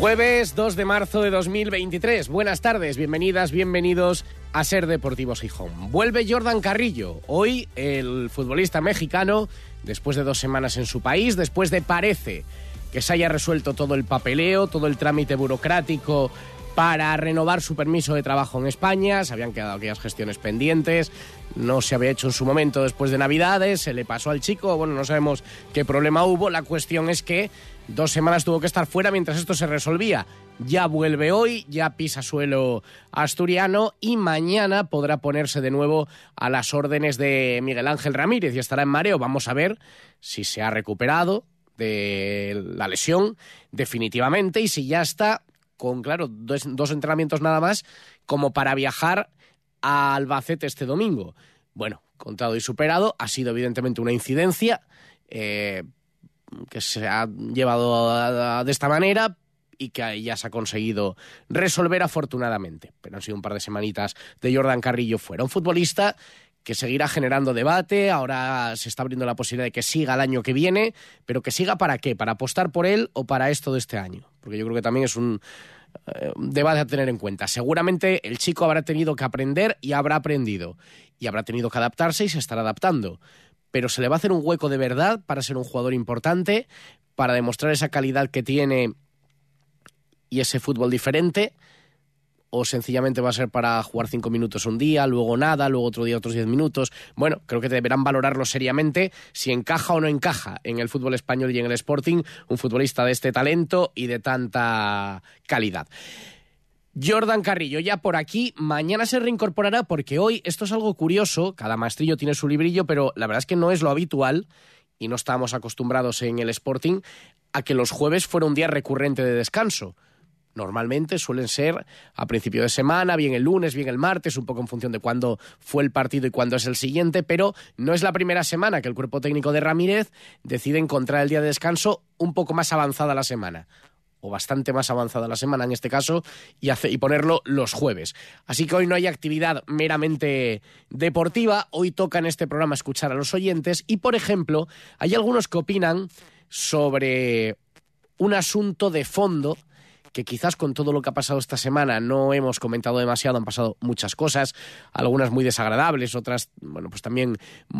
Jueves 2 de marzo de 2023. Buenas tardes, bienvenidas, bienvenidos a Ser Deportivos Gijón. Vuelve Jordan Carrillo. Hoy el futbolista mexicano, después de dos semanas en su país, después de parece que se haya resuelto todo el papeleo, todo el trámite burocrático para renovar su permiso de trabajo en España. Se habían quedado aquellas gestiones pendientes. No se había hecho en su momento después de Navidades. Se le pasó al chico. Bueno, no sabemos qué problema hubo. La cuestión es que Dos semanas tuvo que estar fuera mientras esto se resolvía. Ya vuelve hoy, ya pisa suelo asturiano y mañana podrá ponerse de nuevo a las órdenes de Miguel Ángel Ramírez y estará en mareo. Vamos a ver si se ha recuperado de la lesión definitivamente y si ya está con, claro, dos, entrenamientos nada más como para viajar a Albacete este domingo. Bueno, contado y superado, ha sido evidentemente una incidencia. Eh, que se ha llevado de esta manera y que ya se ha conseguido resolver afortunadamente. Pero han sido un par de semanitas de Jordan Carrillo fuera. Un futbolista que seguirá generando debate, ahora se está abriendo la posibilidad de que siga el año que viene, pero que siga para qué, para apostar por él o para esto de este año, porque yo creo que también es un, eh, debate a tener en cuenta. Seguramente el chico habrá tenido que aprender y habrá aprendido, y habrá tenido que adaptarse y se estará adaptando pero se le va a hacer un hueco de verdad para ser un jugador importante, para demostrar esa calidad que tiene y ese fútbol diferente, o sencillamente va a ser para jugar cinco minutos un día, luego nada, luego otro día otros diez minutos. Bueno, creo que deberán valorarlo seriamente si encaja o no encaja en el fútbol español y en el Sporting un futbolista de este talento y de tanta calidad. Jordan Carrillo ya por aquí, mañana se reincorporará porque hoy esto es algo curioso, cada maestrillo tiene su librillo, pero la verdad es que no es lo habitual y no estamos acostumbrados en el Sporting a que los jueves fuera un día recurrente de descanso. Normalmente suelen ser a principio de semana, bien el lunes, bien el martes, un poco en función de cuándo fue el partido y cuándo es el siguiente, pero no es la primera semana que el cuerpo técnico de Ramírez decide encontrar el día de descanso un poco más avanzada la semana o bastante más avanzada la semana en este caso, y, y ponerlo los jueves. Así que hoy no hay actividad meramente deportiva, hoy toca en este programa escuchar a los oyentes y, por ejemplo, hay algunos que opinan sobre un asunto de fondo que quizás con todo lo que ha pasado esta semana no hemos comentado demasiado, han pasado muchas cosas, algunas muy desagradables, otras, bueno, pues también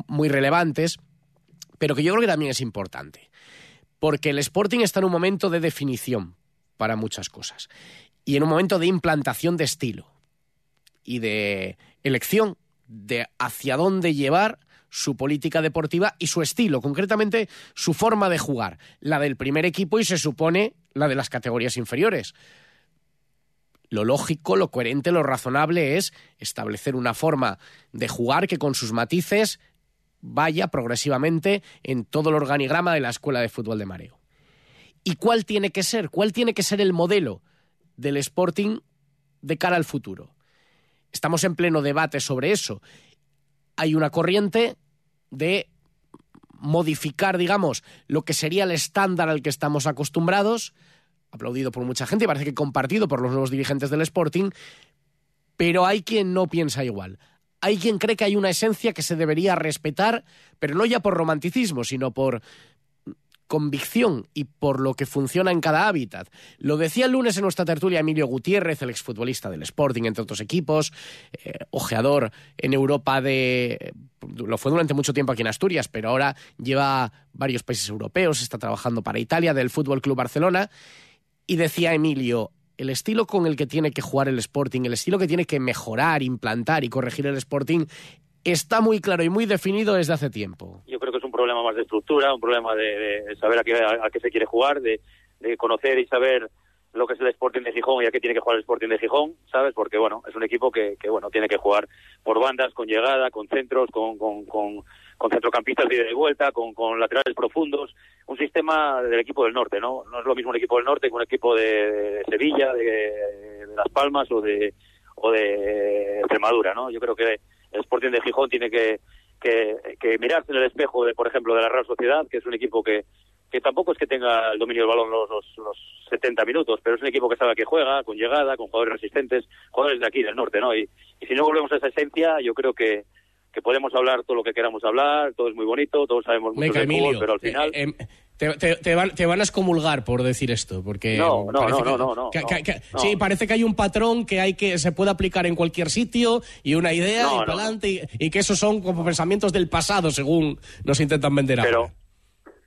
muy relevantes, pero que yo creo que también es importante porque el Sporting está en un momento de definición para muchas cosas. Y en un momento de implantación de estilo. Y de elección de hacia dónde llevar su política deportiva y su estilo, concretamente su forma de jugar, la del primer equipo y se supone la de las categorías inferiores. Lo lógico, lo coherente, lo razonable es establecer una forma de jugar que con sus matices vaya progresivamente en todo el organigrama de la Escuela de Fútbol de Mareo. ¿Y cuál tiene que ser? ¿Cuál tiene que ser el modelo del Sporting de cara al futuro? Estamos en pleno debate sobre eso. Hay una corriente de modificar, digamos, lo que sería el estándar al que estamos acostumbrados, aplaudido por mucha gente y parece que compartido por los nuevos dirigentes del Sporting, pero hay quien no piensa igual hay quien cree que hay una esencia que se debería respetar, pero no ya por romanticismo, sino por convicción y por lo que funciona en cada hábitat. Lo decía el lunes en nuestra tertulia Emilio Gutiérrez, el exfutbolista del Sporting, entre otros equipos, eh, ojeador en Europa de... Lo fue durante mucho tiempo aquí en Asturias, pero ahora lleva varios países europeos, está trabajando para Italia, del Fútbol Club Barcelona, y decía Emilio, el estilo con el que tiene que jugar el Sporting, el estilo que tiene que mejorar, implantar y corregir el Sporting, está muy claro y muy definido desde hace tiempo. Yo creo que es un problema más de estructura, un problema de, saber a qué, se quiere jugar, de, conocer y saber lo que es el Sporting de Gijón y a qué tiene que jugar el Sporting de Gijón, ¿sabes? Porque, bueno, es un equipo que, bueno, tiene que jugar por bandas, con llegada, con centros, con, con centrocampistas de vuelta, con, con laterales profundos, un sistema del equipo del norte, ¿no? No es lo mismo un equipo del norte que un equipo de, Sevilla, de, Las Palmas o de, o de Extremadura, ¿no? Yo creo que el Sporting de Gijón tiene que, que, que mirarse en el espejo, de, por ejemplo, de la Real Sociedad, que es un equipo que, que tampoco es que tenga el dominio del balón los, los, los, 70 minutos, pero es un equipo que sabe que juega, con llegada, con jugadores resistentes, jugadores de aquí, del norte, ¿no? Y, y si no volvemos a esa esencia, yo creo que, que podemos hablar todo lo que queramos hablar, todo es muy bonito, todos sabemos mucho de fútbol, pero al final... Eh, eh, te, te, van, te, van, a excomulgar por decir esto, porque no, no, no, no, no, no, Sí, parece que hay un patrón que hay que se puede aplicar en cualquier sitio y una idea y adelante y, que esos son como pensamientos del pasado, según nos intentan vender ahora.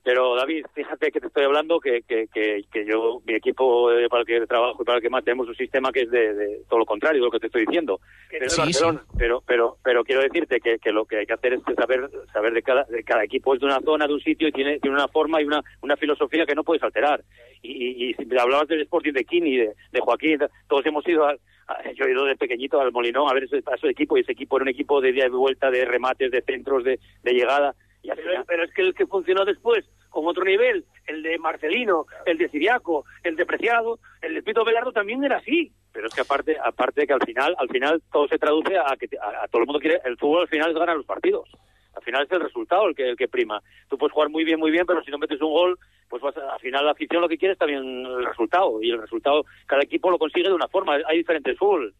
Pero David, fíjate que te estoy hablando que, que, que, yo, mi equipo eh, para el que trabajo y para el que más tenemos un sistema que es de, todo lo contrario de lo que te estoy diciendo. Pero, pero, pero, pero, quiero decirte que, que, lo que hay que hacer es saber saber de cada, de cada equipo es de una zona, de un sitio y tiene, tiene una forma y una, una filosofía que no puedes alterar. Y, y, si hablabas del Sporting de Kini, de, de Joaquín, todos hemos ido a, yo he ido de pequeñito al Molinón a ver ese, a ese equipo y ese equipo era un equipo de día de vuelta, de remates, de centros, de, de llegada pero, es que el que funcionó después, con otro nivel, el de Marcelino, el de Siriaco, el de Preciado, el de Pito Velardo también era así. Pero es que aparte, aparte que al final, al final todo se traduce a que a, todo el mundo quiere, el fútbol al final es ganar los partidos. Al final es el resultado el que, el que prima. Tú puedes jugar muy bien, muy bien, pero si no metes un gol, pues vas al final la afición lo que quiere es también el resultado. Y el resultado, cada equipo lo consigue de una forma. Hay diferentes fútbol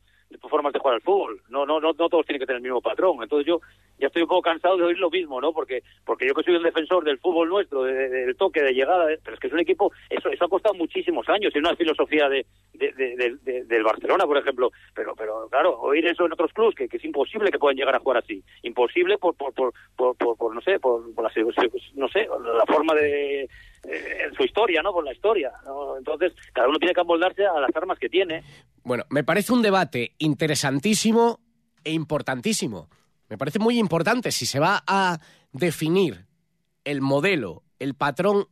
formas de jugar al fútbol. No, no, no, todos tienen que tener el mismo patrón. Entonces yo ya estoy un poco cansado de oír lo mismo, ¿no? Porque, porque yo que soy un defensor del fútbol nuestro, del toque, de llegada, pero es que es un equipo, eso, eso ha costado muchísimos años, es una filosofía de, del Barcelona, por ejemplo. Pero, pero claro, oír eso en otros clubes, que, es imposible que puedan llegar a jugar así. Imposible por, por, por, por, por, no sé, por, por la, no sé, la forma de en su historia, ¿no? Por la historia. Entonces, cada uno tiene que amoldarse a las armas que tiene. Bueno, me parece un debate interesantísimo e importantísimo. Me parece muy importante si se va a definir el modelo, el patrón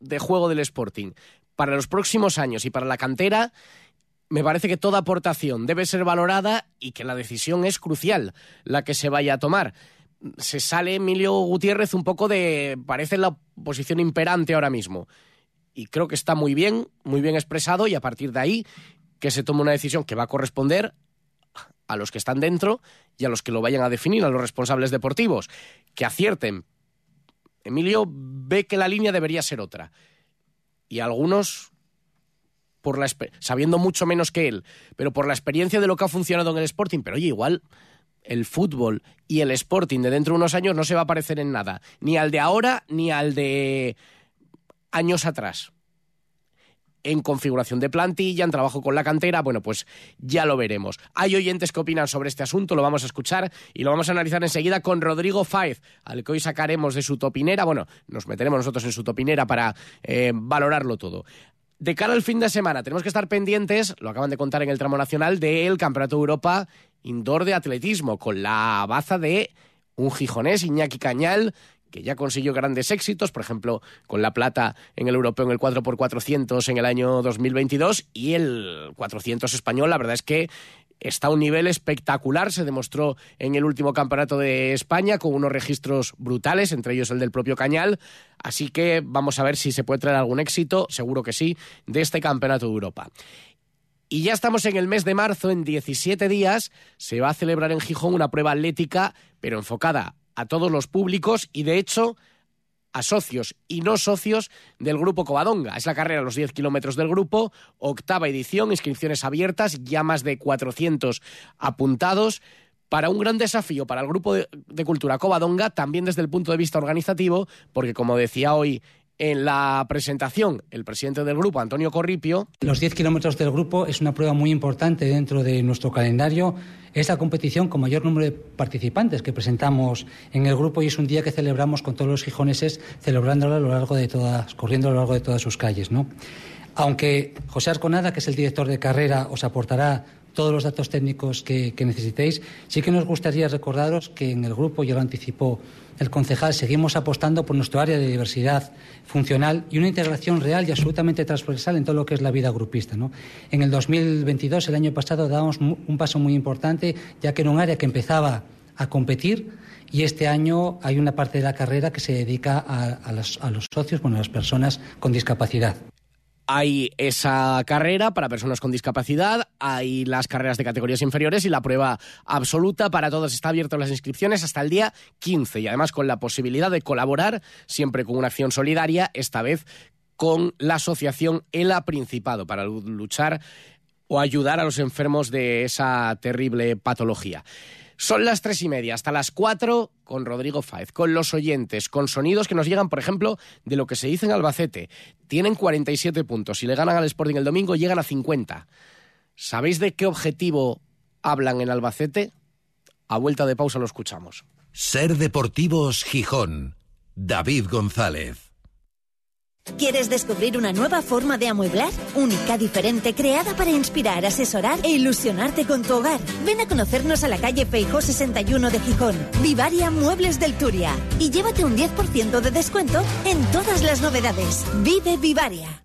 de juego del Sporting para los próximos años y para la cantera, me parece que toda aportación debe ser valorada y que la decisión es crucial la que se vaya a tomar se sale Emilio Gutiérrez un poco de, parece la posición imperante ahora mismo. Y creo que está muy bien, muy bien expresado y a partir de ahí que se tome una decisión que va a corresponder a los que están dentro y a los que lo vayan a definir, a los responsables deportivos, que acierten. Emilio ve que la línea debería ser otra. Y algunos, por la, sabiendo mucho menos que él, pero por la experiencia de lo que ha funcionado en el Sporting, pero oye, igual el fútbol y el Sporting de dentro de unos años no se va a parecer en nada, ni al de ahora ni al de años atrás. En configuración de plantilla, en trabajo con la cantera, bueno, pues ya lo veremos. Hay oyentes que opinan sobre este asunto, lo vamos a escuchar y lo vamos a analizar enseguida con Rodrigo Faiz, al que hoy sacaremos de su topinera. Bueno, nos meteremos nosotros en su topinera para eh, valorarlo todo. De cara al fin de semana, tenemos que estar pendientes, lo acaban de contar en el tramo nacional, del Campeonato de Europa Indoor de Atletismo, con la baza de un gijonés, Iñaki Cañal, que ya consiguió grandes éxitos, por ejemplo, con la plata en el europeo en el 4x400 en el año 2022 y el 400 español, la verdad es que está a un nivel espectacular, se demostró en el último campeonato de España con unos registros brutales, entre ellos el del propio Cañal, así que vamos a ver si se puede traer algún éxito, seguro que sí, de este campeonato de Europa. Y ya estamos en el mes de marzo, en 17 días, se va a celebrar en Gijón una prueba atlética, pero enfocada a todos los públicos y de hecho a socios y no socios del Grupo Covadonga. Es la carrera a los 10 kilómetros del grupo, octava edición, inscripciones abiertas, ya más de 400 apuntados para un gran desafío para el Grupo de, de Cultura Covadonga, también desde el punto de vista organizativo, porque como decía hoy en la presentación, el presidente del grupo, Antonio Corripio. Los 10 kilómetros del grupo es una prueba muy importante dentro de nuestro calendario. Es la competición con mayor número de participantes que presentamos en el grupo y es un día que celebramos con todos los gijoneses, celebrándolo a lo largo de todas, corriendo a lo largo de todas sus calles. ¿no? Aunque José Arconada, que es el director de carrera, os aportará todos los datos técnicos que, que necesitéis, sí que nos gustaría recordaros que en el grupo, ya lo anticipó el concejal, seguimos apostando por nuestro área de diversidad funcional y una integración real y absolutamente transversal en todo lo que es la vida grupista. ¿no? En el 2022, el año pasado, dábamos un paso muy importante, ya que era un área que empezaba a competir y este año hay una parte de la carrera que se dedica a, los, a los socios, bueno, a las personas con discapacidad. Hay esa carrera para personas con discapacidad, hay las carreras de categorías inferiores y la prueba absoluta para todos. Está abierto las inscripciones hasta el día 15 y además con la posibilidad de colaborar siempre con una acción solidaria, esta vez con la asociación ELA Principado para luchar o ayudar a los enfermos de esa terrible patología. Son las tres y media, hasta las cuatro con Rodrigo Fáez, con los oyentes, con sonidos que nos llegan, por ejemplo, de lo que se dice en Albacete. Tienen 47 puntos. Si le ganan al Sporting el domingo, llegan a 50. ¿Sabéis de qué objetivo hablan en Albacete? A vuelta de pausa lo escuchamos. Ser Deportivos Gijón. David González. ¿Quieres descubrir una nueva forma de amueblar? Única, diferente, creada para inspirar, asesorar e ilusionarte con tu hogar. Ven a conocernos a la calle Feijó 61 de Gijón. Vivaria Muebles del Turia. Y llévate un 10% de descuento en todas las novedades. Vive Vivaria.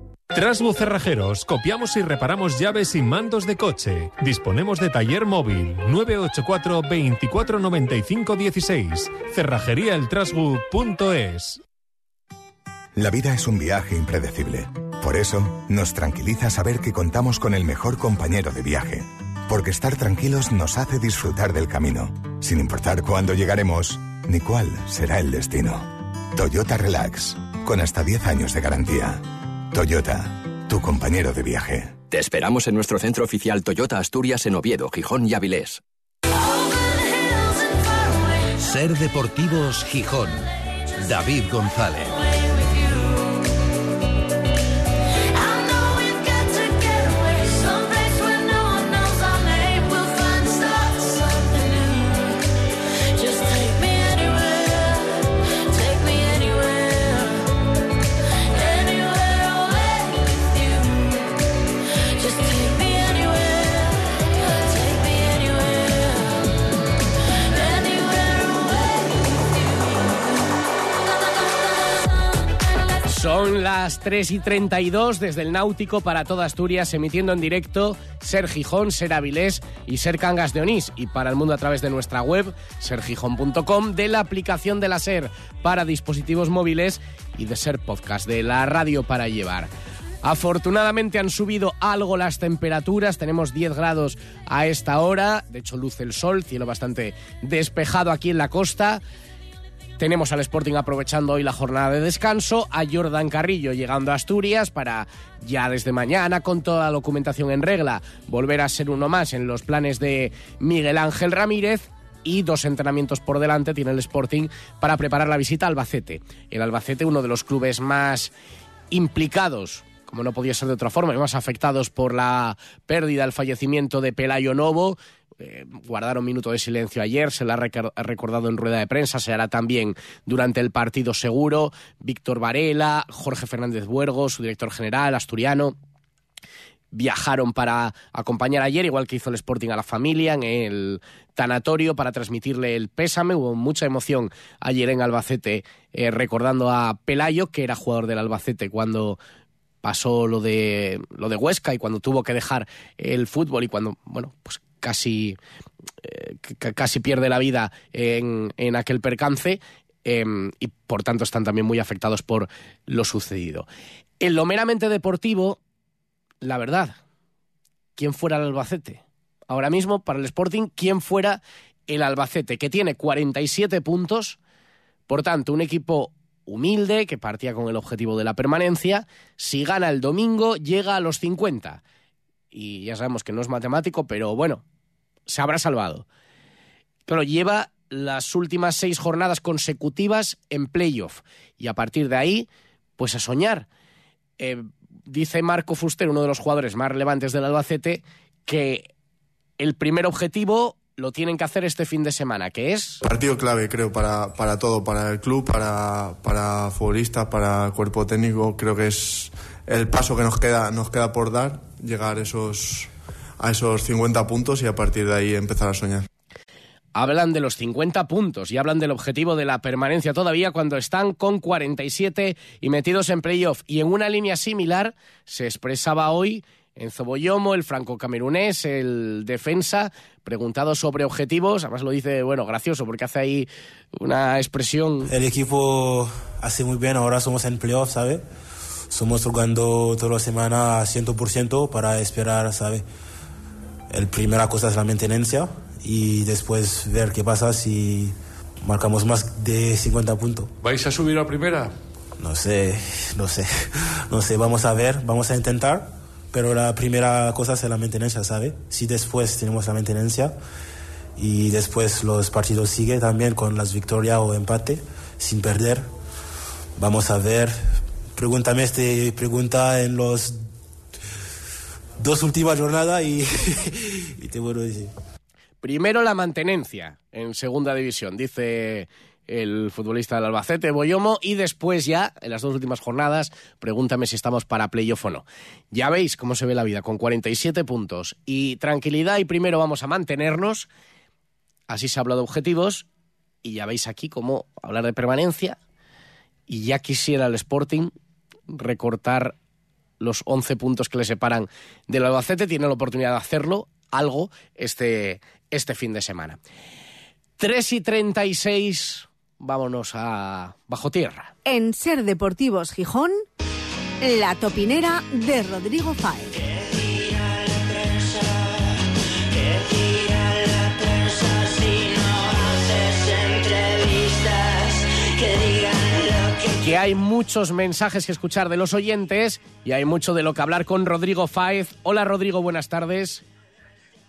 Trasbu Cerrajeros, copiamos y reparamos llaves y mandos de coche. Disponemos de taller móvil 984 2495 16. Cerrajeríaeltrasbu.es. La vida es un viaje impredecible. Por eso, nos tranquiliza saber que contamos con el mejor compañero de viaje. Porque estar tranquilos nos hace disfrutar del camino, sin importar cuándo llegaremos ni cuál será el destino. Toyota Relax, con hasta 10 años de garantía. Toyota, tu compañero de viaje. Te esperamos en nuestro centro oficial Toyota Asturias en Oviedo, Gijón y Avilés. Ser Deportivos Gijón. David González. Son las 3 y 32 desde el Náutico para toda Asturias, emitiendo en directo Ser Gijón, Ser Avilés y Ser Cangas de Onís. Y para el mundo a través de nuestra web, sergijón.com, de la aplicación de la Ser para dispositivos móviles y de Ser Podcast, de la radio para llevar. Afortunadamente han subido algo las temperaturas, tenemos 10 grados a esta hora, de hecho luce el sol, cielo bastante despejado aquí en la costa. Tenemos al Sporting aprovechando hoy la jornada de descanso, a Jordan Carrillo llegando a Asturias para ya desde mañana con toda la documentación en regla volver a ser uno más en los planes de Miguel Ángel Ramírez y dos entrenamientos por delante tiene el Sporting para preparar la visita a Albacete. El Albacete, uno de los clubes más implicados como no podía ser de otra forma, y más afectados por la pérdida, el fallecimiento de Pelayo Novo, eh, guardaron minuto de silencio ayer, se la ha recordado en rueda de prensa, se hará también durante el partido seguro. Víctor Varela, Jorge Fernández Buergo, su director general asturiano, viajaron para acompañar ayer, igual que hizo el Sporting a la familia en el tanatorio para transmitirle el pésame. Hubo mucha emoción ayer en Albacete eh, recordando a Pelayo, que era jugador del Albacete cuando pasó lo de lo de Huesca y cuando tuvo que dejar el fútbol y cuando bueno pues casi, eh, casi pierde la vida en, en aquel percance em, y por tanto están también muy afectados por lo sucedido. En lo meramente deportivo, la verdad, ¿quién fuera el Albacete? Ahora mismo, para el Sporting, ¿quién fuera el Albacete? Que tiene 47 puntos, por tanto, un equipo humilde que partía con el objetivo de la permanencia. Si gana el domingo, llega a los 50 y ya sabemos que no es matemático, pero bueno, se habrá salvado. Claro, lleva las últimas seis jornadas consecutivas en playoff y a partir de ahí, pues a soñar. Eh, dice Marco Fuster, uno de los jugadores más relevantes del Albacete, que el primer objetivo lo tienen que hacer este fin de semana, que es... Partido clave, creo, para, para todo, para el club, para, para futbolistas, para cuerpo técnico. Creo que es el paso que nos queda, nos queda por dar, llegar esos, a esos 50 puntos y a partir de ahí empezar a soñar hablan de los 50 puntos y hablan del objetivo de la permanencia todavía cuando están con 47 y metidos en playoff. Y en una línea similar se expresaba hoy en Zoboyomo, el franco-camerunés, el defensa, preguntado sobre objetivos, además lo dice, bueno, gracioso, porque hace ahí una expresión. El equipo hace muy bien, ahora somos en playoff, ¿sabe? Somos jugando toda la semana a 100% para esperar, ¿sabe? El primera cosa es la maintenance y después ver qué pasa si marcamos más de 50 puntos. ¿Vais a subir a primera? No sé, no sé, no sé, vamos a ver, vamos a intentar, pero la primera cosa es la mantenencia, ¿sabe? Si después tenemos la mantenencia y después los partidos siguen también con las victorias o empate, sin perder, vamos a ver. Pregúntame este pregunta en los dos últimas jornadas y, y te vuelvo a decir. Primero la mantenencia en segunda división, dice el futbolista del Albacete, Boyomo, y después ya, en las dos últimas jornadas, pregúntame si estamos para playoff o no. Ya veis cómo se ve la vida, con 47 puntos y tranquilidad, y primero vamos a mantenernos, así se habla de objetivos, y ya veis aquí cómo hablar de permanencia, y ya quisiera el Sporting recortar los 11 puntos que le separan del Albacete, tiene la oportunidad de hacerlo, algo, este, este fin de semana. 3 y 36, vámonos a Bajo Tierra. En Ser Deportivos Gijón, la topinera de Rodrigo Fáez. que hay muchos mensajes que escuchar de los oyentes y hay mucho de lo que hablar con Rodrigo Fáez. Hola Rodrigo, buenas tardes.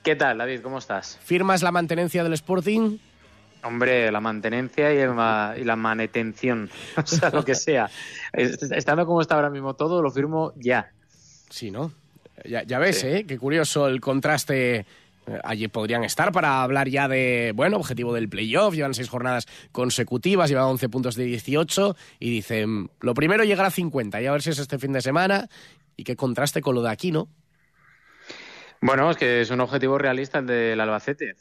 ¿Qué tal, David? ¿Cómo estás? ¿Firmas la mantenencia del Sporting? Hombre, la mantenencia y, la manetención, o sea, lo que sea. Estando como está ahora mismo todo, lo firmo ya. Sí, ¿no? Ya, ves, ¿eh? Qué curioso el contraste. Eh, allí podrían estar para hablar ya de, bueno, objetivo del playoff. Llevan seis jornadas consecutivas, llevan 11 puntos de 18 y dicen, lo primero llegar a 50 y a ver si es este fin de semana y qué contraste con lo de aquí, ¿no? Bueno, es que es un objetivo realista el del Albacete.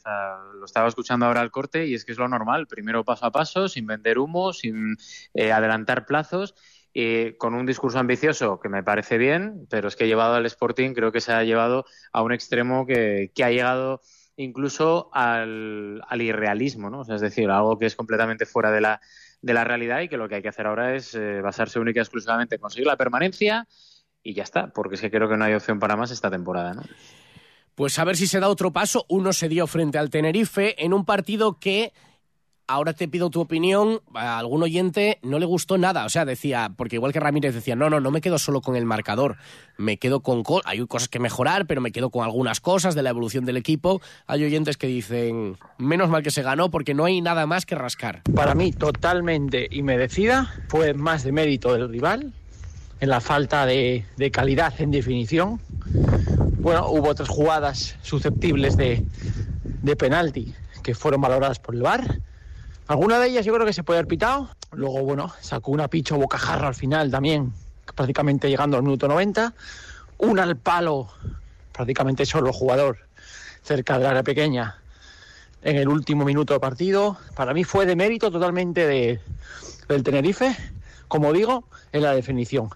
lo estaba escuchando ahora al corte y es que es lo normal. Primero paso a paso, sin vender humo, sin eh, adelantar plazos. Y con un discurso ambicioso que me parece bien, pero es que llevado al Sporting creo que se ha llevado a un extremo que, ha llegado incluso al, irrealismo, ¿no? es decir, algo que es completamente fuera de la, de la realidad y que lo que hay que hacer ahora es eh, basarse única y exclusivamente en conseguir la permanencia y ya está, porque es que creo que no hay opción para más esta temporada, ¿no? Pues a ver si se da otro paso. Uno se dio frente al Tenerife en un partido que ahora te pido tu opinión. A algún oyente no le gustó nada. O sea, decía, porque igual que Ramírez decía, no, no, no me quedo solo con el marcador. Me quedo con. Hay cosas que mejorar, pero me quedo con algunas cosas de la evolución del equipo. Hay oyentes que dicen, menos mal que se ganó porque no hay nada más que rascar. Para mí, totalmente y merecida. Fue más de mérito del rival en la falta de, de calidad en definición bueno, hubo otras jugadas susceptibles de, de penalti que fueron valoradas por el VAR. Alguna de ellas yo creo que se puede haber pitado. Luego, bueno, sacó una picho bocajarra al final también, prácticamente llegando al minuto 90. Una al palo, prácticamente solo jugador, cerca de la área pequeña, en el último minuto de partido. Para mí fue de mérito totalmente de, del Tenerife, como digo, en la definición.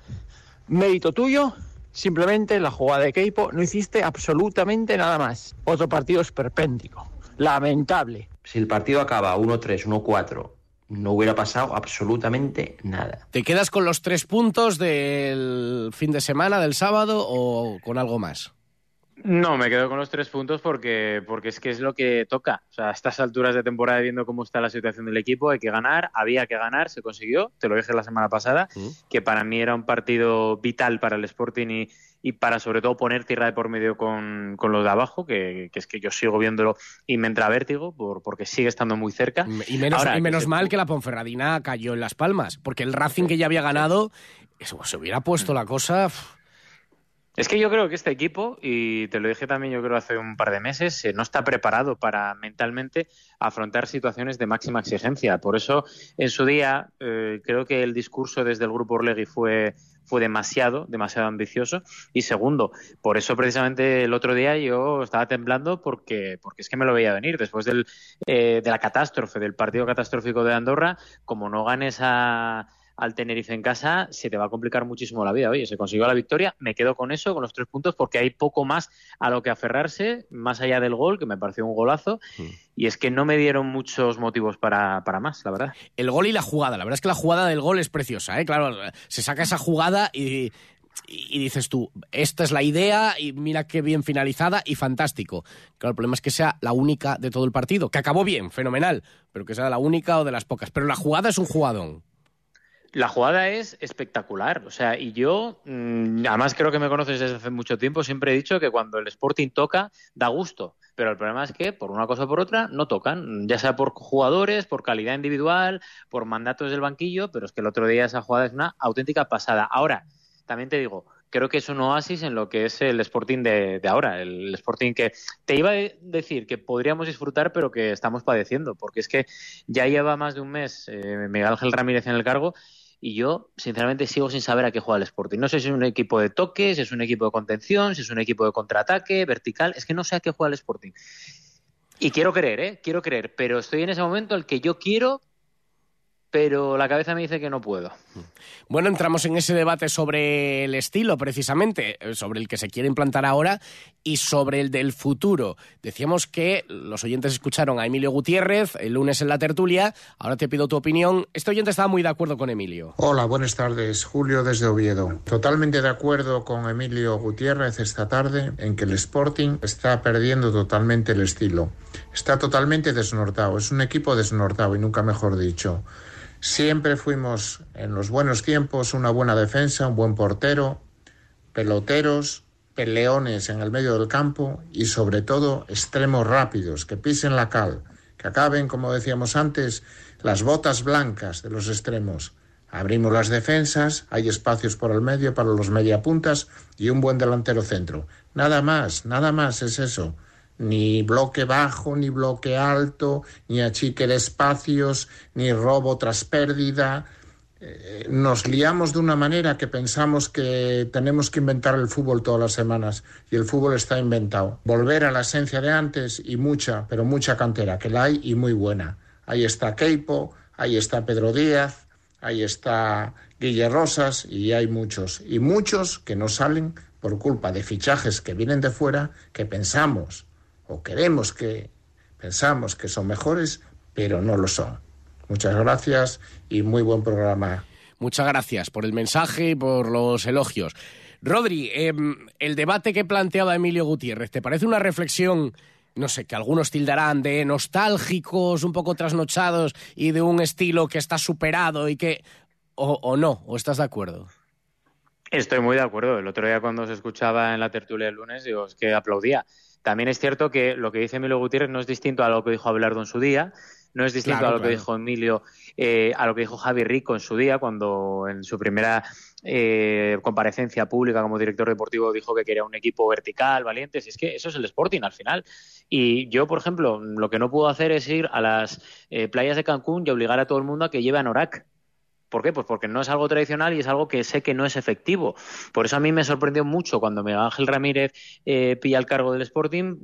Mérito tuyo Simplemente la jugada de Keipo no hiciste absolutamente nada más. Otro partido esperpéntico. Lamentable. Si el partido acaba 1-3, 1-4, no hubiera pasado absolutamente nada. ¿Te quedas con los tres puntos del fin de semana, del sábado, o con algo más? No, me quedo con los tres puntos porque, porque es que es lo que toca. O sea, a estas alturas de temporada, viendo cómo está la situación del equipo, hay que ganar, había que ganar, se consiguió, te lo dije la semana pasada, mm. que para mí era un partido vital para el Sporting y, y para sobre todo poner tierra de por medio con, con los de abajo, que, es que yo sigo viéndolo y me entra vértigo por, porque sigue estando muy cerca. Y menos, y menos mal que la Ponferradina cayó en Las Palmas, porque el Racing que ya había ganado, eso, se hubiera puesto la cosa Es que yo creo que este equipo, y te lo dije también yo creo hace un par de meses, eh, no está preparado para mentalmente afrontar situaciones de máxima exigencia. Por eso, en su día, eh, creo que el discurso desde el Grupo Orlegui fue, fue demasiado, demasiado ambicioso. Y segundo, por eso precisamente el otro día yo estaba temblando porque, porque es que me lo veía venir. Después del, eh, de la catástrofe, del partido catastrófico de Andorra, como no ganes a al Tenerife en casa, se te va a complicar muchísimo la vida. Oye, se consiguió la victoria, me quedo con eso, con los tres puntos, porque hay poco más a lo que aferrarse, más allá del gol, que me pareció un golazo, mm. y es que no me dieron muchos motivos para, para más, la verdad. El gol y la jugada, la verdad es que la jugada del gol es preciosa, ¿eh? Claro, se saca esa jugada y y dices tú, esta es la idea y mira qué bien finalizada y fantástico. Claro, el problema es que sea la única de todo el partido, que acabó bien, fenomenal, pero que sea la única o de las pocas. Pero la jugada es un jugadón. La jugada es espectacular, o sea, y yo, mm, además creo que me conoces desde hace mucho tiempo, siempre he dicho que cuando el Sporting toca, da gusto, pero el problema es que por una cosa o por otra no tocan, ya sea por jugadores, por calidad individual, por mandatos del banquillo, pero es que el otro día esa jugada es una auténtica pasada. Ahora, también te digo, creo que es un oasis en lo que es el Sporting de, ahora, el Sporting que te iba a decir que podríamos disfrutar, pero que estamos padeciendo, porque es que ya lleva más de un mes eh, Miguel Ángel Ramírez en el cargo y yo, sinceramente, sigo sin saber a qué juega el Sporting. No sé si es un equipo de toques, si es un equipo de contención, si es un equipo de contraataque, vertical. Es que no sé a qué juega el Sporting. Y quiero creer, ¿eh? Quiero creer, pero estoy en ese momento en el que yo quiero, pero la cabeza me dice que no puedo. Bueno, entramos en ese debate sobre el estilo, precisamente, eh, sobre el que se quiere implantar ahora y sobre el del futuro. Decíamos que los oyentes escucharon a Emilio Gutiérrez el lunes en la tertulia. Ahora te pido tu opinión. Este oyente estaba muy de acuerdo con Emilio. Hola, buenas tardes. Julio desde Oviedo. Totalmente de acuerdo con Emilio Gutiérrez esta tarde en que el Sporting está perdiendo totalmente el estilo. Está totalmente desnortado. Es un equipo desnortado y nunca mejor dicho. Siempre fuimos en los buenos tiempos una buena defensa, un buen portero, peloteros, peleones en el medio del campo y sobre todo extremos rápidos que pisen la cal, que acaben, como decíamos antes, las botas blancas de los extremos. Abrimos las defensas, hay espacios por el medio para los mediapuntas y un buen delantero centro. Nada más, nada más es eso ni bloque bajo, ni bloque alto, ni achique de espacios, ni robo tras pérdida. Eh, nos liamos de una manera que pensamos que tenemos que inventar el fútbol todas las semanas y el fútbol está inventado. Volver a la esencia de antes y mucha, pero mucha cantera, que la hay y muy buena. Ahí está Keipo, ahí está Pedro Díaz, ahí está Guille Rosas y hay muchos. Y muchos que no salen por culpa de fichajes que vienen de fuera que pensamos o queremos que pensamos que son mejores, pero no lo son. Muchas gracias y muy buen programa. Muchas gracias por el mensaje y por los elogios. Rodri, em, el debate que planteaba Emilio Gutiérrez, ¿te parece una reflexión, no sé, que algunos tildarán de nostálgicos, un poco trasnochados y de un estilo que está superado y que... o, o no? ¿O estás de acuerdo? Estoy muy de acuerdo. El otro día cuando se escuchaba en la tertulia el lunes, digo, es que aplaudía. También es cierto que lo que dice Emilio Gutiérrez no es distinto a lo que dijo Abelardo en su día, no es distinto a lo que dijo Emilio, eh, a lo que dijo Javi Rico en su día, cuando en su primera eh, comparecencia pública como director deportivo dijo que quería un equipo vertical, valiente. Si es que eso es el Sporting al final. Y yo, por ejemplo, lo que no puedo hacer es ir a las eh, playas de Cancún y obligar a todo el mundo a que lleve a Norak ¿Por qué? Pues porque no es algo tradicional y es algo que sé que no es efectivo. Por eso a mí me sorprendió mucho cuando Miguel Ángel Ramírez eh, pilla el cargo del Sporting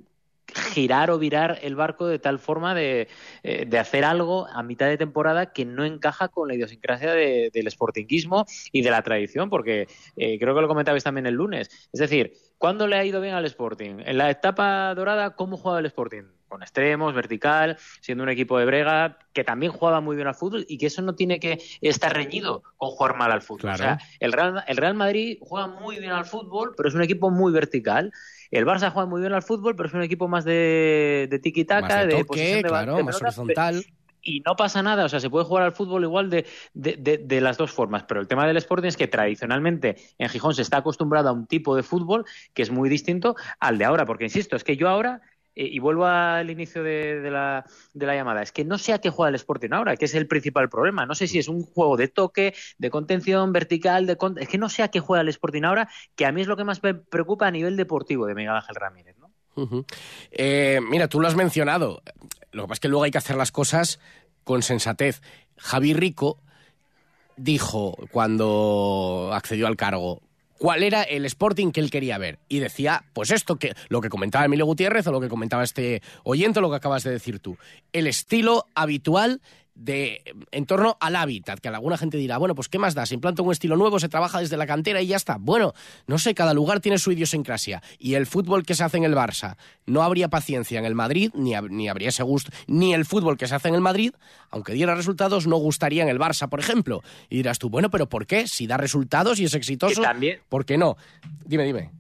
girar o virar el barco de tal forma de, eh, de, hacer algo a mitad de temporada que no encaja con la idiosincrasia del sportinguismo y de la tradición, porque eh, creo que lo comentabais también el lunes. Es decir, ¿cuándo le ha ido bien al Sporting? En la etapa dorada, ¿cómo jugaba el Sporting? Con extremos, vertical, siendo un equipo de brega que también jugaba muy bien al fútbol y que eso no tiene que estar reñido con jugar mal al fútbol. O sea, el Real, el Real Madrid juega muy bien al fútbol, pero es un equipo muy vertical. El Barça juega muy bien al fútbol, pero es un equipo más de, de tiki-taka, de, toque, claro, más horizontal y no pasa nada, o sea, se puede jugar al fútbol igual de, de, de, las dos formas, pero el tema del Sporting es que tradicionalmente en Gijón se está acostumbrado a un tipo de fútbol que es muy distinto al de ahora, porque insisto, es que yo ahora eh, y vuelvo al inicio de, la, de la llamada, es que no sé a qué juega el Sporting ahora, que es el principal problema. No sé si es un juego de toque, de contención vertical, de es que no sé a qué juega el Sporting ahora, que a mí es lo que más me preocupa a nivel deportivo de Miguel Ángel Ramírez. ¿no? Eh, mira, tú lo has mencionado. Lo que pasa es que luego hay que hacer las cosas con sensatez. Javi Rico dijo cuando accedió al cargo cuál era el Sporting que él quería ver. Y decía pues esto que lo que comentaba Emilio Gutiérrez o lo que comentaba este oyente lo que acabas de decir tú. El estilo habitual de en torno al hábitat que alguna gente dirá bueno pues qué más da se implanta un estilo nuevo se trabaja desde la cantera y ya está bueno no sé cada lugar tiene su idiosincrasia. Y el fútbol que se hace en el Barça no habría paciencia en el Madrid ni, hab- ni habría ese gusto ni el fútbol que se hace en el Madrid aunque diera resultados no gustaría en el Barça por ejemplo. Y dirás tú bueno pero ¿por qué si da resultados y es exitoso también- ¿por qué no? dime dime.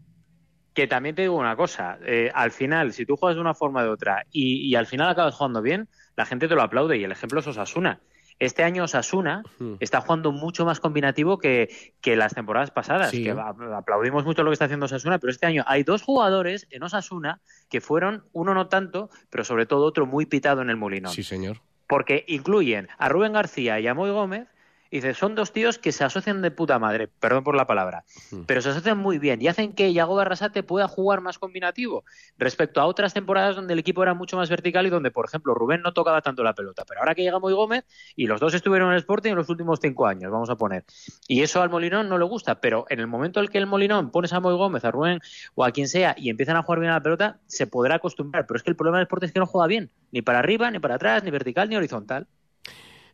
Que también te digo una cosa, eh, al final, si tú juegas de una forma o de otra y, y al final acabas jugando bien, la gente te lo aplaude y el ejemplo es Osasuna. Este año Osasuna está jugando mucho más combinativo que, que las temporadas pasadas, Sí. que aplaudimos mucho lo que está haciendo Osasuna, pero este año hay dos jugadores en Osasuna que fueron, uno no tanto, pero sobre todo otro muy pitado en el Molinón. sí señor Porque incluyen a Rubén García y a Moy Gómez, y dice, son dos tíos que se asocian de puta madre, perdón por la palabra, pero se asocian muy bien y hacen que Yago Barrasate pueda jugar más combinativo respecto a otras temporadas donde el equipo era mucho más vertical y donde, por ejemplo, Rubén no tocaba tanto la pelota. Pero ahora que llega Moy Gómez, y los dos estuvieron en el Sporting en los últimos cinco años, vamos a poner. Y eso al Molinón no le gusta, pero en el momento en el que el Molinón pones a Moy Gómez, a Rubén o a quien sea y empiezan a jugar bien a la pelota, se podrá acostumbrar. Pero es que el problema del Sporting es que no juega bien, ni para arriba, ni para atrás, ni vertical, ni horizontal.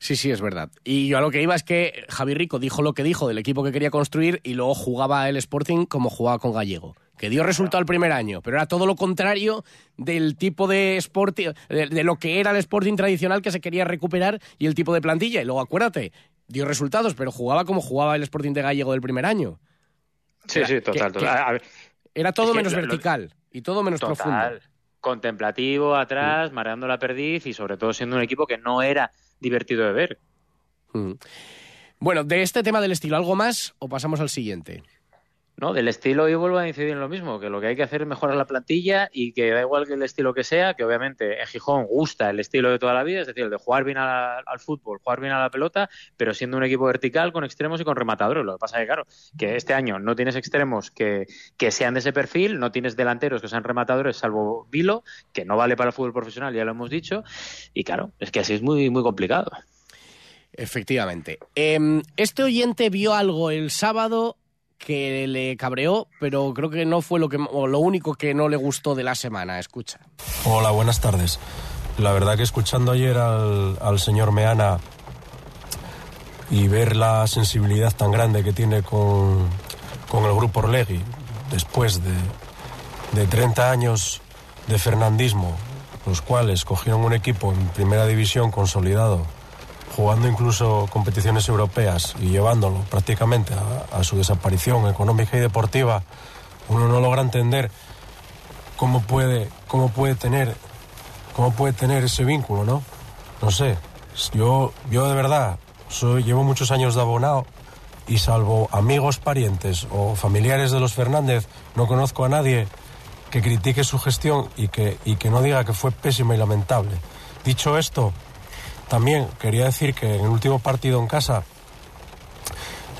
Sí, sí, es verdad. Y yo a lo que iba es que Javi Rico dijo lo que dijo del equipo que quería construir y luego jugaba el Sporting como jugaba con Gallego. Que dio resultado el primer año, pero era todo lo contrario del tipo de Sporting, de, de lo que era el Sporting tradicional que se quería recuperar y el tipo de plantilla. Y luego acuérdate, dio resultados, pero jugaba como jugaba el Sporting de Gallego del primer año. Sí, sí, total. que- total. Era todo Es que menos lo- lo- vertical y todo menos Total. profundo. Contemplativo, atrás, mareando la perdiz y sobre todo siendo un equipo que no era divertido de ver. Mm. Bueno, de este tema del estilo, ¿algo más o pasamos al siguiente? No, del estilo yo vuelvo a incidir en lo mismo, que lo que hay que hacer es mejorar la plantilla y que da igual que el estilo que sea, que obviamente en Gijón gusta el estilo de toda la vida, es decir, el de jugar bien al fútbol, jugar bien a la pelota, pero siendo un equipo vertical con extremos y con rematadores. Lo que pasa es que, claro, que este año no tienes extremos que, que sean de ese perfil, no tienes delanteros que sean rematadores, salvo Vilo, que no vale para el fútbol profesional, ya lo hemos dicho, y claro, es que así es muy, muy complicado. Efectivamente. Em, este oyente vio algo el sábado que le cabreó, pero creo que no fue lo, que, o lo único que no le gustó de la semana. Escucha. Hola, buenas tardes. La verdad que escuchando ayer al, al señor Meana y ver la sensibilidad tan grande que tiene con, con el grupo Orlegui, después de, de 30 años de fernandismo, los cuales cogieron un equipo en primera división consolidado, jugando incluso competiciones europeas y llevándolo prácticamente a, su desaparición económica y deportiva, uno no logra entender cómo puede, cómo puede tener, cómo puede tener ese vínculo, ¿no? No sé. Yo, yo de verdad, soy, llevo muchos años de abonado y salvo amigos, parientes o familiares de los Fernández, no conozco a nadie que critique su gestión y que, y que no diga que fue pésima y lamentable. Dicho esto, también quería decir que en el último partido en casa,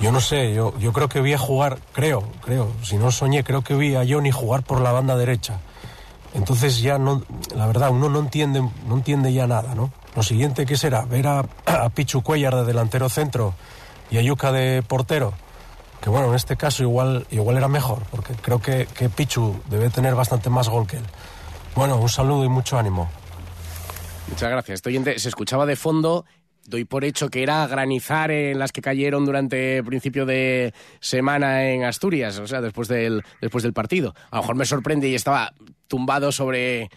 yo no sé, yo, yo creo que vi a jugar, creo, creo, si no soñé, creo que vi a Johnny jugar por la banda derecha. Entonces ya no, la verdad, uno no entiende, no entiende ya nada, ¿no? Lo siguiente que será ver a, Pichu Cuellar de delantero centro y a Yuca de portero, que bueno, en este caso igual, igual era mejor, porque creo que, que Pichu debe tener bastante más gol que él. Bueno, un saludo y mucho ánimo. Muchas gracias. Oyente se escuchaba de fondo. Doy por hecho que era granizar en las que cayeron durante principio de semana en Asturias, o sea, después del, después del partido. A lo mejor me sorprende y estaba tumbado sobre.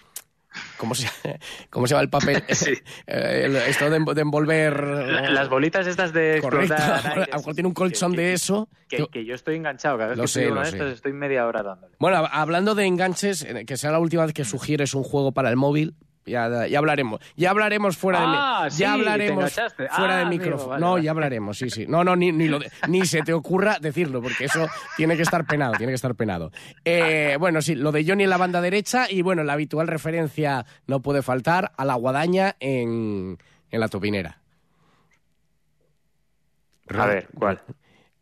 ¿Cómo se, cómo se llama el papel? El- esto de, de envolver. Las bolitas estas de Correcto. explotar A lo mejor tiene un colchón de eso. Que, que yo estoy enganchado, cada vez Lo que sé, estoy lo sé. estas estoy media hora dándole. Bueno, hab- hablando de enganches, que sea la última vez que sugieres un juego para el móvil, Ya, ya hablaremos. Ya hablaremos fuera Ah, de sí, Ya hablaremos fuera Ah, de amigo, micrófono. vale, no, vale. ya hablaremos, sí, sí. No, no, ni, ni, lo de- ni se te ocurra decirlo, porque eso tiene que estar penado, tiene que estar penado. Eh, bueno, sí, lo de Johnny en la banda derecha y bueno, la habitual referencia no puede faltar a la guadaña en, en la topinera. A ver, ¿cuál?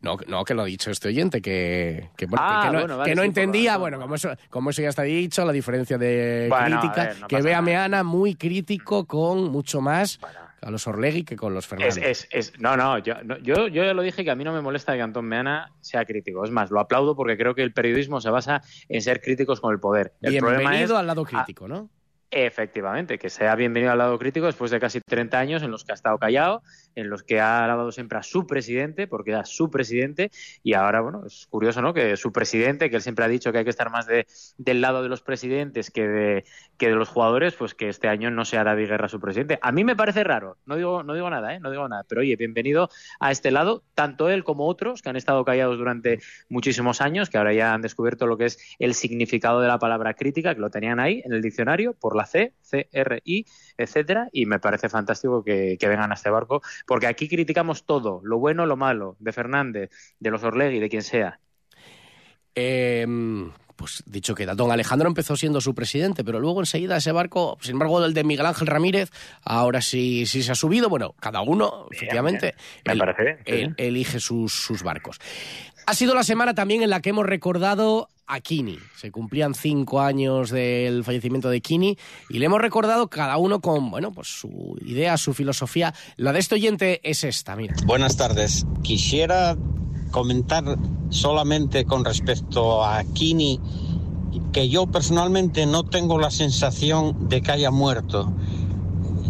No, no, que lo ha dicho este oyente, que, que, bueno, Ah, que, que no, bueno, vale, que no sí, entendía, bueno, como eso, como eso ya está dicho, la diferencia de Bueno, crítica, ver, no que ve a. Meana muy crítico con mucho más a los Orlegui que con los Fernández. Es, es, es- no, no yo, no, yo, yo ya lo dije que a mí no me molesta que Antón Meana sea crítico. Es más, lo aplaudo porque creo que el periodismo se basa en ser críticos con el poder. El problema Bienvenido es, al lado ah, crítico, ¿no? Efectivamente, que sea bienvenido al lado crítico después de casi 30 años en los que ha estado callado, en los que ha alabado siempre a su presidente, porque era su presidente, y ahora, bueno, es curioso, ¿no? Que su presidente, que él siempre ha dicho que hay que estar más de, del lado de los presidentes que de, que de los jugadores, pues que este año no sea David Guerra su presidente. A mí me parece raro, no digo, no digo nada, ¿eh? No digo nada, pero oye, bienvenido a este lado, tanto él como otros que han estado callados durante muchísimos años, que ahora ya han descubierto lo que es el significado de la palabra crítica, que lo tenían ahí en el diccionario, por la C, C, R, I, etcétera, y me parece fantástico que, que vengan a este barco, porque aquí criticamos todo, lo bueno, lo malo, de Fernández, de los Orlegui, de quien sea. Eh, pues dicho que don Alejandro empezó siendo su presidente, pero luego enseguida ese barco, sin embargo, el de Miguel Ángel Ramírez, ahora sí, sí se ha subido. Bueno, cada uno, efectivamente, Me el- parece bien, sí, el- sí. elige sus, sus barcos. Ha sido la semana también en la que hemos recordado a Kini. Se cumplían cinco años del fallecimiento de Kini y le hemos recordado cada uno con, bueno, pues su idea, su filosofía. La de este oyente es esta, mira. Buenas tardes. Quisiera comentar solamente con respecto a Kini que yo personalmente no tengo la sensación de que haya muerto.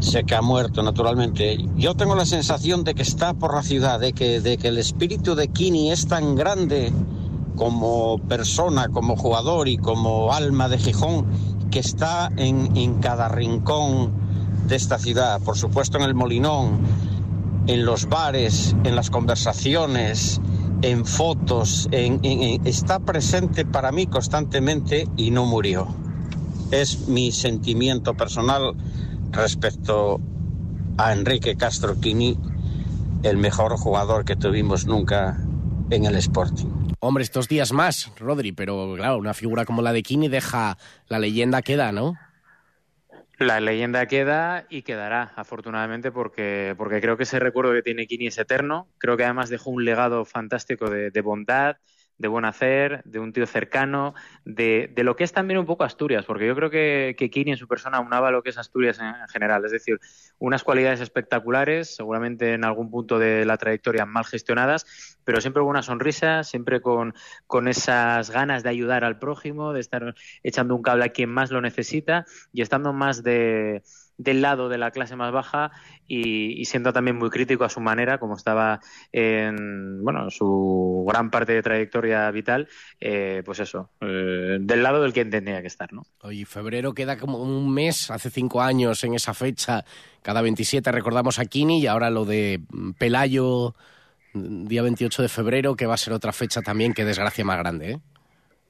Sé que ha muerto, naturalmente. Yo tengo la sensación de que está por la ciudad, de que, de que el espíritu de Kini es tan grande como persona, como jugador y como alma de Gijón, que está en, en cada rincón de esta ciudad. Por supuesto en el Molinón, en los bares, en las conversaciones, en fotos, está presente para mí constantemente y no murió. Es mi sentimiento personal respecto a Enrique Castro Quini, el mejor jugador que tuvimos nunca en el Sporting. Hombre, estos días más, Rodri, pero claro, una figura como la de Kini deja la leyenda queda, ¿no? La leyenda queda y quedará, afortunadamente, porque, porque creo que ese recuerdo que tiene Kini es eterno. Creo que además dejó un legado fantástico de, de bondad, de buen hacer, de un tío cercano, de, de lo que es también un poco Asturias, porque yo creo que, que Kini en su persona unaba lo que es Asturias en, en general. Es decir, unas cualidades espectaculares, seguramente en algún punto de la trayectoria mal gestionadas, pero siempre con una sonrisa, siempre con, con esas ganas de ayudar al prójimo, de estar echando un cable a quien más lo necesita y estando más de, del lado de la clase más baja y, siendo también muy crítico a su manera, como estaba en bueno, su gran parte de trayectoria vital, eh, pues eso, eh, del lado del que tenía que estar, ¿no? Oye, febrero queda como un mes, hace cinco años en esa fecha, cada 27 recordamos a Kini y ahora lo de Pelayo, día 28 de febrero, que va a ser otra fecha también, que desgracia más grande, ¿eh?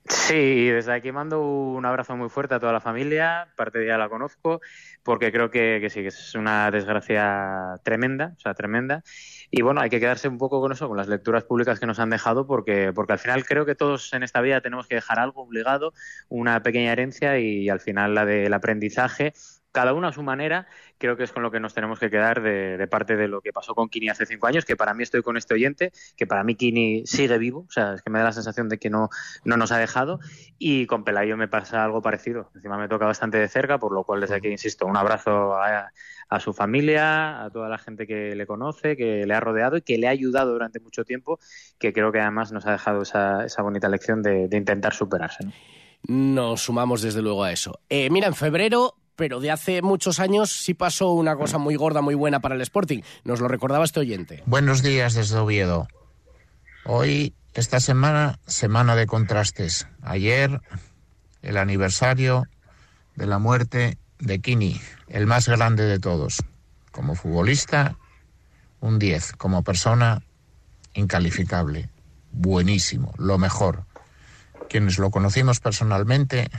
Sí, desde aquí mando un abrazo muy fuerte a toda la familia, parte de ella la conozco, porque creo que, que sí, que es una desgracia tremenda, o sea, tremenda. Y bueno, hay que quedarse un poco con eso, con las lecturas públicas que nos han dejado, porque, porque al final creo que todos en esta vida tenemos que dejar algo obligado, una pequeña herencia y, al final la del aprendizaje cada uno a su manera, creo que es con lo que nos tenemos que quedar de, de parte de lo que pasó con Kini hace cinco años, que para mí estoy con este oyente, que para mí Kini sigue vivo, o sea, es que me da la sensación de que no, no nos ha dejado, y con Pelayo me pasa algo parecido, encima me toca bastante de cerca, por lo cual desde aquí, insisto, un abrazo a, a su familia, a toda la gente que le conoce, que le ha rodeado y que le ha ayudado durante mucho tiempo, que creo que además nos ha dejado esa, esa bonita lección de, de intentar superarse. ¿no? Nos sumamos desde luego a eso. Eh, mira, en febrero, pero de hace muchos años, sí pasó una cosa muy gorda, muy buena para el Sporting. Nos lo recordaba este oyente. Buenos días desde Oviedo. Hoy, esta semana, semana de contrastes. Ayer, el aniversario de la muerte de Kini, el más grande de todos. Como futbolista, un 10. Como persona, incalificable. Buenísimo, lo mejor. Quienes lo conocimos personalmente,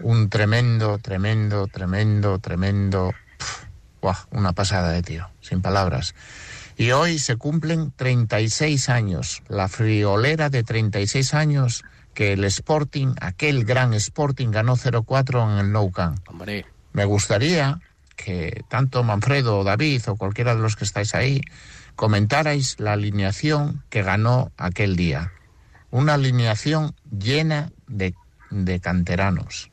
Un tremendo, tremendo, tremendo, tremendo. pf, buah, una pasada de tío, sin palabras. Y hoy se cumplen 36 años, la friolera de 36 años que el Sporting, aquel gran Sporting, ganó 0-4 en el Nou Camp. Hombre. Me gustaría que tanto Manfredo o David o cualquiera de los que estáis ahí comentarais la alineación que ganó aquel día. Una alineación llena de, de canteranos.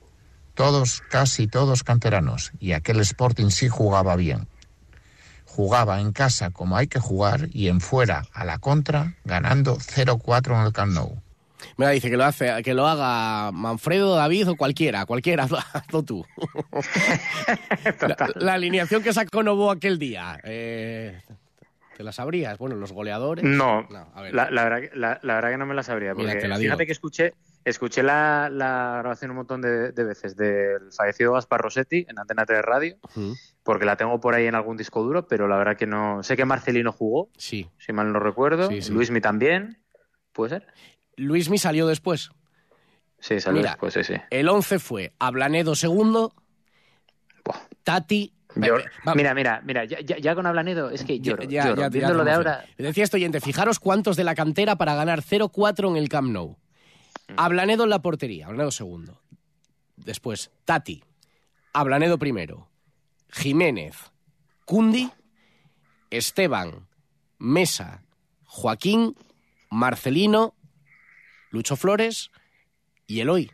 Todos, casi todos canteranos. Y aquel Sporting sí jugaba bien. Jugaba en casa como hay que jugar y en fuera a la contra, ganando 0-4 en el Camp Nou. Mira, dice que lo hace, que lo haga Manfredo, David o cualquiera, cualquiera, hazlo, tú. la, la alineación que sacó Novo aquel día. Eh, ¿Te la sabrías? Bueno, los goleadores. No, a ver. la, la verdad, que- la, la verdad que no me la sabría. Mira, Porque te la digo. fíjate que escuché, escuché la, la grabación un montón de, de veces del fallecido Gaspar Rossetti en Antena 3 Radio, porque la tengo por ahí en algún disco duro, pero la verdad que no. Sé que Marcelino jugó, Sí. si mal no recuerdo. Sí, sí. Luismi también. ¿Puede ser? Luismi salió después. Sí, salió Mira, después, sí, sí. El 11 fue Ablanedo segundo, Tati... Mira, mira, mira, ya, con Ablanedo es que lloro, Ya, de ahora, Decía este oyente, fijaros cuántos de la cantera para ganar 0-4 en el Camp Nou. Mm. Ablanedo en la portería, Ablanedo segundo. Después, Tati, Ablanedo primero, Jiménez, Cundi, Esteban, Mesa, Joaquín, Marcelino, Lucho Flores y Eloy.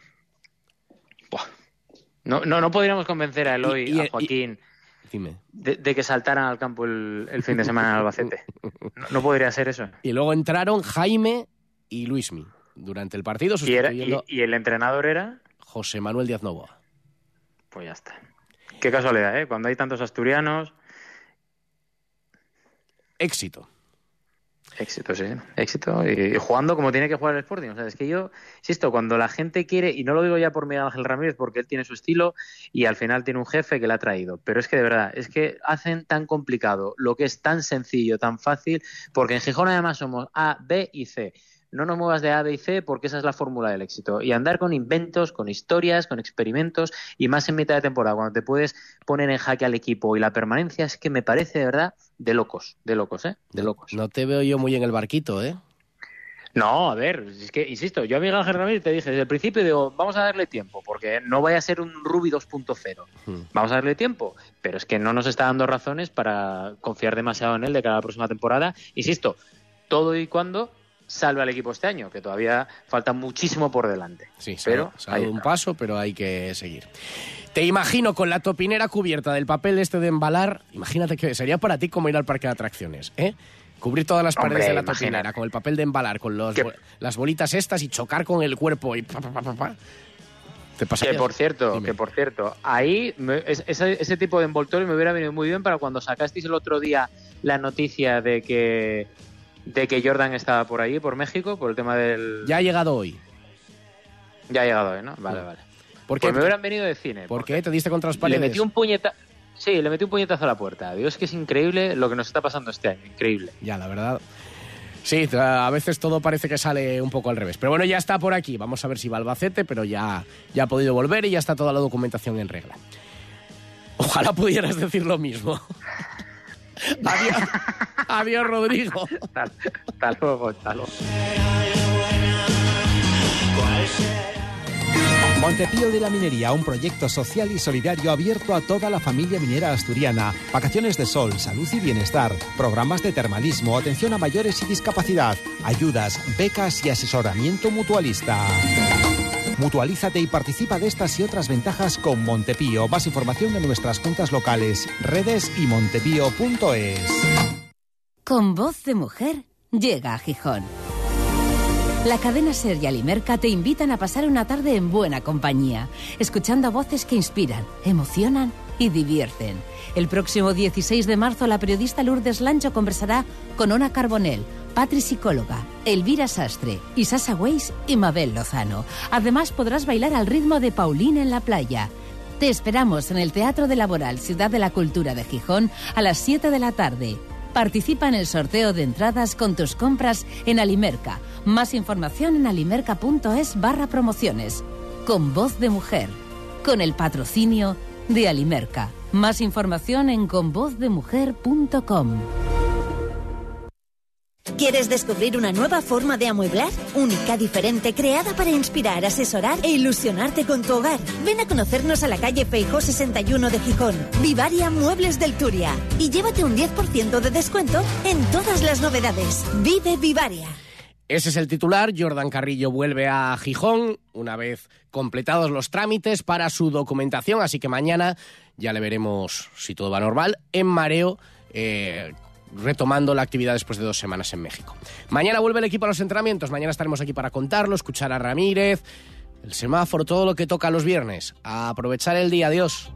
no, no, no podríamos convencer a Eloy, Y- y- a Joaquín, Dime. de, de que saltaran al campo el, el fin de semana en Albacete. No, no podría ser eso. Y luego entraron Jaime y Luismi durante el partido Y, era, y, sustituyendo y el entrenador era, José Manuel Díaz Novoa. pues ya está. Qué casualidad, ¿eh? Cuando hay tantos asturianos, Éxito. éxito, sí, éxito. Y, y jugando como tiene que jugar el Sporting. O sea, es que yo, insisto, cuando la gente quiere, y no lo digo ya por Miguel Ángel Ramírez, porque él tiene su estilo y al final tiene un jefe que le ha traído. Pero es que de verdad, es que hacen tan complicado lo que es tan sencillo, tan fácil, porque en Gijón además somos A, B y C. No nos muevas de A, B y C porque esa es la fórmula del éxito. Y andar con inventos, con historias, con experimentos y más en mitad de temporada, cuando te puedes poner en jaque al equipo y la permanencia, es que me parece de verdad de locos, de locos, ¿eh? De locos. No te veo yo muy en el barquito, ¿eh? No, a ver, es que, insisto, yo a Miguel Ángel Ramírez te dije desde el principio, digo, vamos a darle tiempo, porque no vaya a ser un Ruby 2.0. Hmm. Vamos a darle tiempo, pero es que no nos está dando razones para confiar demasiado en él de cara a la próxima temporada. Insisto, todo y cuando salve al equipo este año, que todavía falta muchísimo por delante. Sí, pero se ha dado un paso, pero hay que seguir. Te imagino con la topinera cubierta del papel este de embalar. Imagínate que sería para ti como ir al parque de atracciones, ¿eh? Cubrir todas las paredes de la imagínate. topinera con el papel de embalar, con los Que- bo- las bolitas estas y chocar con el cuerpo y pa, pa, pa, pa, pa. ¿Te Que por cierto, Dime. que por cierto, ahí me- es- ese, ese tipo de envoltorio me hubiera venido muy bien para cuando sacasteis el otro día la noticia de que de que Jordan estaba por ahí, por México, por el tema del... Ya ha llegado hoy. Ya ha llegado hoy, ¿no? Vale, vale. ¿Por qué? Pues me hubieran venido de cine. ¿Por qué? ¿Te diste contra las Le metí un puñeta... Sí, le metí un puñetazo a la puerta. Dios, que es increíble lo que nos está pasando este año. Increíble. Ya, la verdad. Sí, a veces todo parece que sale un poco al revés. Pero bueno, ya está por aquí. Vamos a ver si va al Albacete, pero ya, ya ha podido volver y ya está toda la documentación en regla. Ojalá pudieras decir lo mismo. Adiós, adiós Rodrigo. Hasta, luego, hasta luego. Montepío de la Minería, un proyecto social y solidario abierto a toda la familia minera asturiana. Vacaciones de sol, salud y bienestar, programas de termalismo, atención a mayores y discapacidad, ayudas, becas y asesoramiento mutualista. Mutualízate y participa de estas y otras ventajas con Montepío. Más información en nuestras cuentas locales, redes y montepío.es. Con voz de mujer llega a Gijón. La cadena Ser y Alimerca te invitan a pasar una tarde en buena compañía, escuchando voces que inspiran, emocionan y divierten. El próximo 16 de marzo la periodista Lourdes Lancho conversará con Ona Carbonell, Patri Psicóloga, Elvira Sastre, Isasa Weiss y Mabel Lozano. Además podrás bailar al ritmo de Paulín en la playa. Te esperamos en el Teatro de Laboral Ciudad de la Cultura de Gijón a las 7 de la tarde. Participa en el sorteo de entradas con tus compras en Alimerca. Más información en alimerca.es barra promociones. Con voz de mujer. con el patrocinio de Alimerca. Más información en convozdemujer.com. ¿Quieres descubrir una nueva forma de amueblar? Única, diferente, creada para inspirar, asesorar e ilusionarte con tu hogar. Ven a conocernos a la calle Feijó 61 de Gijón. Vivaria Muebles del Turia. Y llévate un 10% de descuento en todas las novedades. Vive Vivaria. Ese es el titular. Jordan Carrillo vuelve a Gijón una vez completados los trámites para su documentación. Así que mañana ya le veremos, si todo va normal, en mareo. Eh, retomando la actividad después de dos semanas en México. Mañana vuelve el equipo a los entrenamientos, mañana estaremos aquí para contarlo, escuchar a Ramírez, el semáforo, todo lo que toca los viernes. A aprovechar el día, adiós.